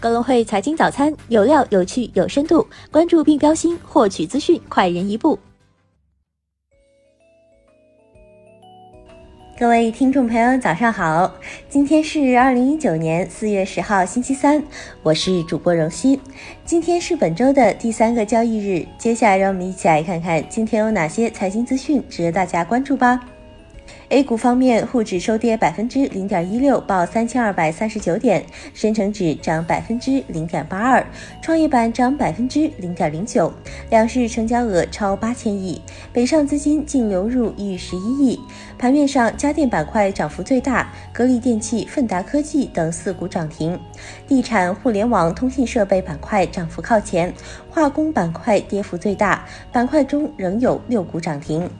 高隆汇财经早餐有料、有趣、有深度，关注并标新，获取资讯快人一步。各位听众朋友，早上好！今天是二零一九年四月十号，星期三，我是主播荣欣。今天是本周的第三个交易日，接下来让我们一起来看看今天有哪些财经资讯值得大家关注吧。A 股方面，沪指收跌百分之零点一六，报三千二百三十九点；深成指涨百分之零点八二，创业板涨百分之零点零九。两市成交额超八千亿，北上资金净流入逾十一亿。盘面上，家电板块涨幅最大，格力电器、奋达科技等四股涨停；地产、互联网、通信设备板块涨幅靠前，化工板块跌幅最大，板块中仍有六股涨停。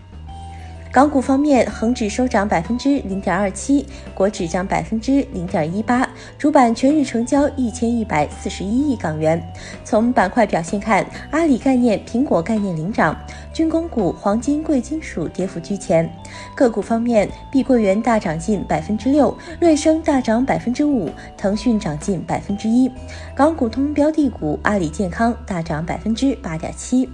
港股方面，恒指收涨百分之零点二七，国指涨百分之零点一八，主板全日成交一千一百四十一亿港元。从板块表现看，阿里概念、苹果概念领涨，军工股、黄金、贵金属跌幅居前。个股方面，碧桂园大涨近百分之六，瑞声大涨百分之五，腾讯涨近百分之一。港股通标的股阿里健康大涨百分之八点七。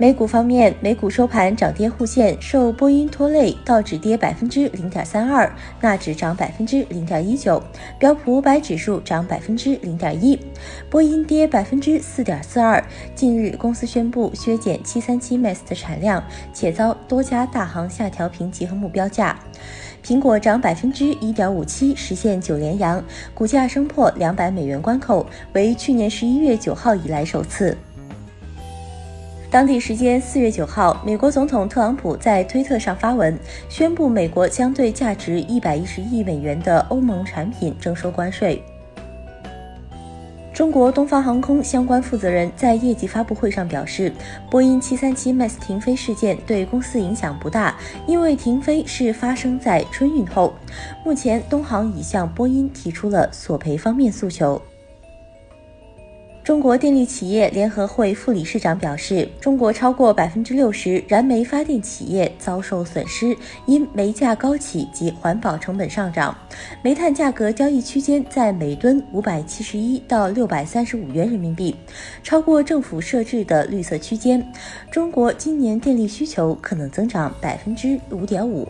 美股方面，美股收盘涨跌互现，受波音拖累，道指跌百分之零点三二，纳指涨百分之零点一九，标普五百指数涨百分之零点一，波音跌百分之四点四二。近日，公司宣布削减七三七 MAX 的产量，且遭多家大行下调评级和目标价。苹果涨百分之一点五七，实现九连阳，股价升破两百美元关口，为去年十一月九号以来首次。当地时间四月九号，美国总统特朗普在推特上发文，宣布美国将对价值一百一十亿美元的欧盟产品征收关税。中国东方航空相关负责人在业绩发布会上表示，波音七三七 MAX 停飞事件对公司影响不大，因为停飞是发生在春运后。目前，东航已向波音提出了索赔方面诉求。中国电力企业联合会副理事长表示，中国超过百分之六十燃煤发电企业遭受损失，因煤价高企及环保成本上涨。煤炭价格交易区间在每吨五百七十一到六百三十五元人民币，超过政府设置的绿色区间。中国今年电力需求可能增长百分之五点五。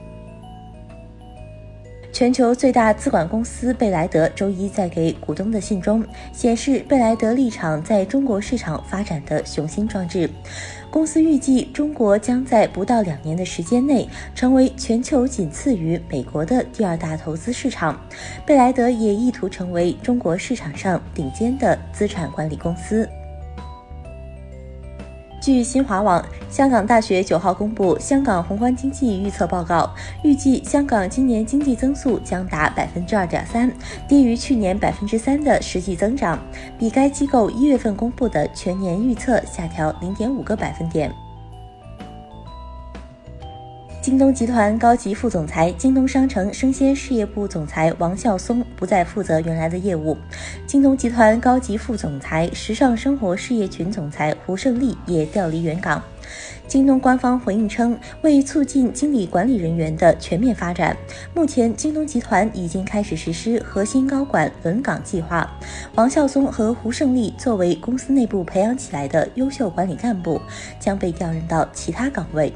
全球最大资管公司贝莱德周一在给股东的信中显示，贝莱德立场在中国市场发展的雄心壮志。公司预计，中国将在不到两年的时间内成为全球仅次于美国的第二大投资市场。贝莱德也意图成为中国市场上顶尖的资产管理公司。据新华网，香港大学九号公布香港宏观经济预测报告，预计香港今年经济增速将达百分之二点三，低于去年百分之三的实际增长，比该机构一月份公布的全年预测下调零点五个百分点。京东集团高级副总裁、京东商城生鲜事业部总裁王孝松不再负责原来的业务。京东集团高级副总裁、时尚生活事业群总裁胡胜利也调离原岗。京东官方回应称，为促进经理管理人员的全面发展，目前京东集团已经开始实施核心高管轮岗计划。王孝松和胡胜利作为公司内部培养起来的优秀管理干部，将被调任到其他岗位。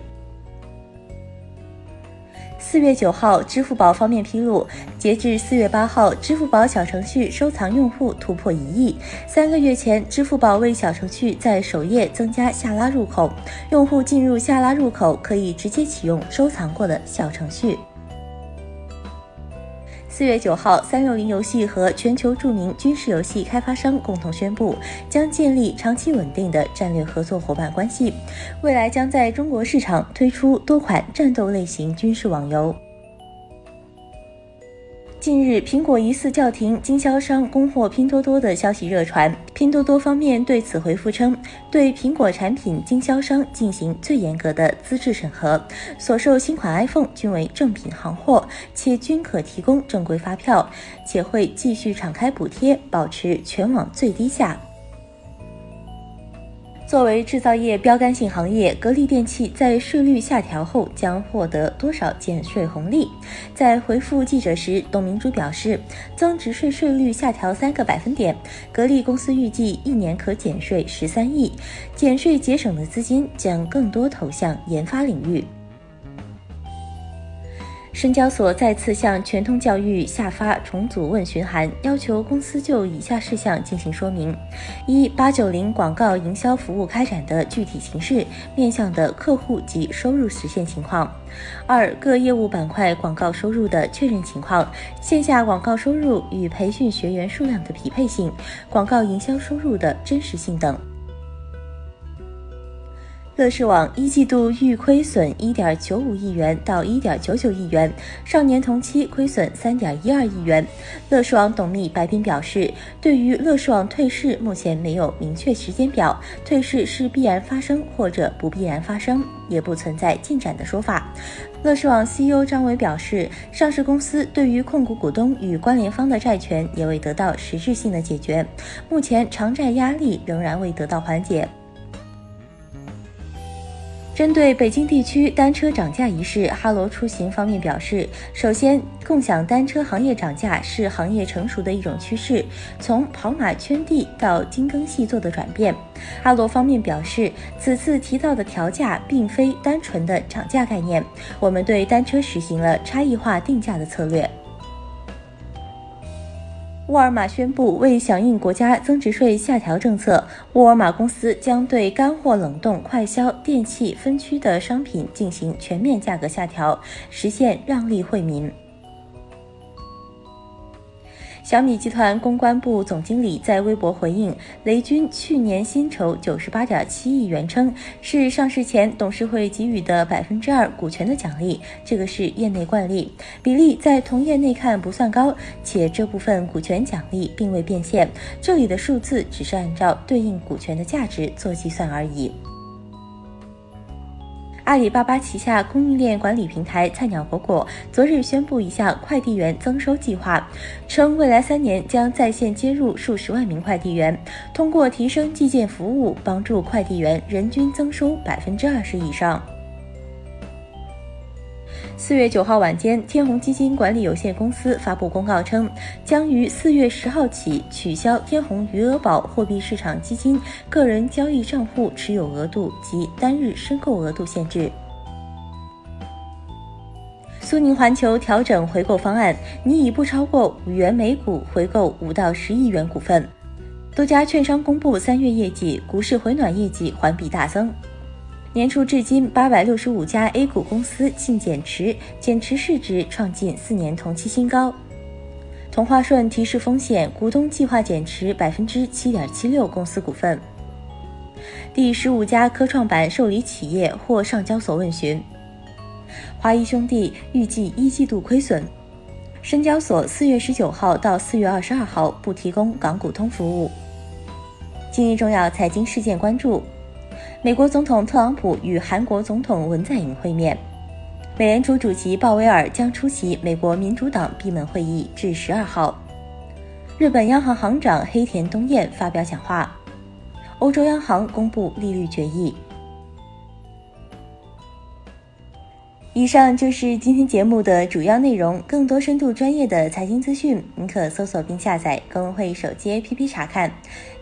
四月九号，支付宝方面披露，截至四月八号，支付宝小程序收藏用户突破一亿。三个月前，支付宝为小程序在首页增加下拉入口，用户进入下拉入口可以直接启用收藏过的小程序。四月九号，三六零游戏和全球著名军事游戏开发商共同宣布，将建立长期稳定的战略合作伙伴关系，未来将在中国市场推出多款战斗类型军事网游。近日，苹果疑似叫停经销商供货拼多多的消息热传。拼多多方面对此回复称，对苹果产品经销商进行最严格的资质审核，所售新款 iPhone 均为正品行货，且均可提供正规发票，且会继续敞开补贴，保持全网最低价。作为制造业标杆性行业，格力电器在税率下调后将获得多少减税红利？在回复记者时，董明珠表示，增值税税率下调三个百分点，格力公司预计一年可减税十三亿，减税节省的资金将更多投向研发领域。深交所再次向全通教育下发重组问询函，要求公司就以下事项进行说明：一、八九零广告营销服务开展的具体形式、面向的客户及收入实现情况；二、各业务板块广告收入的确认情况、线下广告收入与培训学员数量的匹配性、广告营销收入的真实性等。乐视网一季度预亏损一点九五亿元到一点九九亿元，上年同期亏损三点一二亿元。乐视网董秘白斌表示，对于乐视网退市，目前没有明确时间表，退市是必然发生或者不必然发生，也不存在进展的说法。乐视网 CEO 张伟表示，上市公司对于控股股东与关联方的债权也未得到实质性的解决，目前偿债压力仍然未得到缓解。针对北京地区单车涨价一事，哈罗出行方面表示，首先，共享单车行业涨价是行业成熟的一种趋势，从跑马圈地到精耕细作的转变。哈罗方面表示，此次提到的调价并非单纯的涨价概念，我们对单车实行了差异化定价的策略。沃尔玛宣布，为响应国家增值税下调政策，沃尔玛公司将对干货冷冻、快销、电器分区的商品进行全面价格下调，实现让利惠民。小米集团公关部总经理在微博回应雷军去年薪酬九十八点七亿元，称是上市前董事会给予的百分之二股权的奖励，这个是业内惯例，比例在同业内看不算高，且这部分股权奖励并未变现，这里的数字只是按照对应股权的价值做计算而已。阿里巴巴旗下供应链管理平台菜鸟裹裹昨日宣布一项快递员增收计划，称未来三年将在线接入数十万名快递员，通过提升寄件服务，帮助快递员人均增收百分之二十以上。四月九号晚间，天弘基金管理有限公司发布公告称，将于四月十号起取消天弘余额宝货币市场基金个人交易账户持有额度及单日申购额度限制。苏宁环球调整回购方案，拟以不超过五元每股回购五到十亿元股份。多家券商公布三月业绩，股市回暖业绩环比大增。年初至今，八百六十五家 A 股公司净减持，减持市值创近四年同期新高。同花顺提示风险，股东计划减持百分之七点七六公司股份。第十五家科创板受理企业获上交所问询。华谊兄弟预计一季度亏损。深交所四月十九号到四月二十二号不提供港股通服务。今日重要财经事件关注。美国总统特朗普与韩国总统文在寅会面，美联储主席鲍威尔将出席美国民主党闭门会议至十二号。日本央行行长黑田东彦发表讲话。欧洲央行公布利率决议。以上就是今天节目的主要内容。更多深度专业的财经资讯，您可搜索并下载公会手机 APP 查看。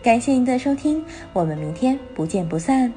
感谢您的收听，我们明天不见不散。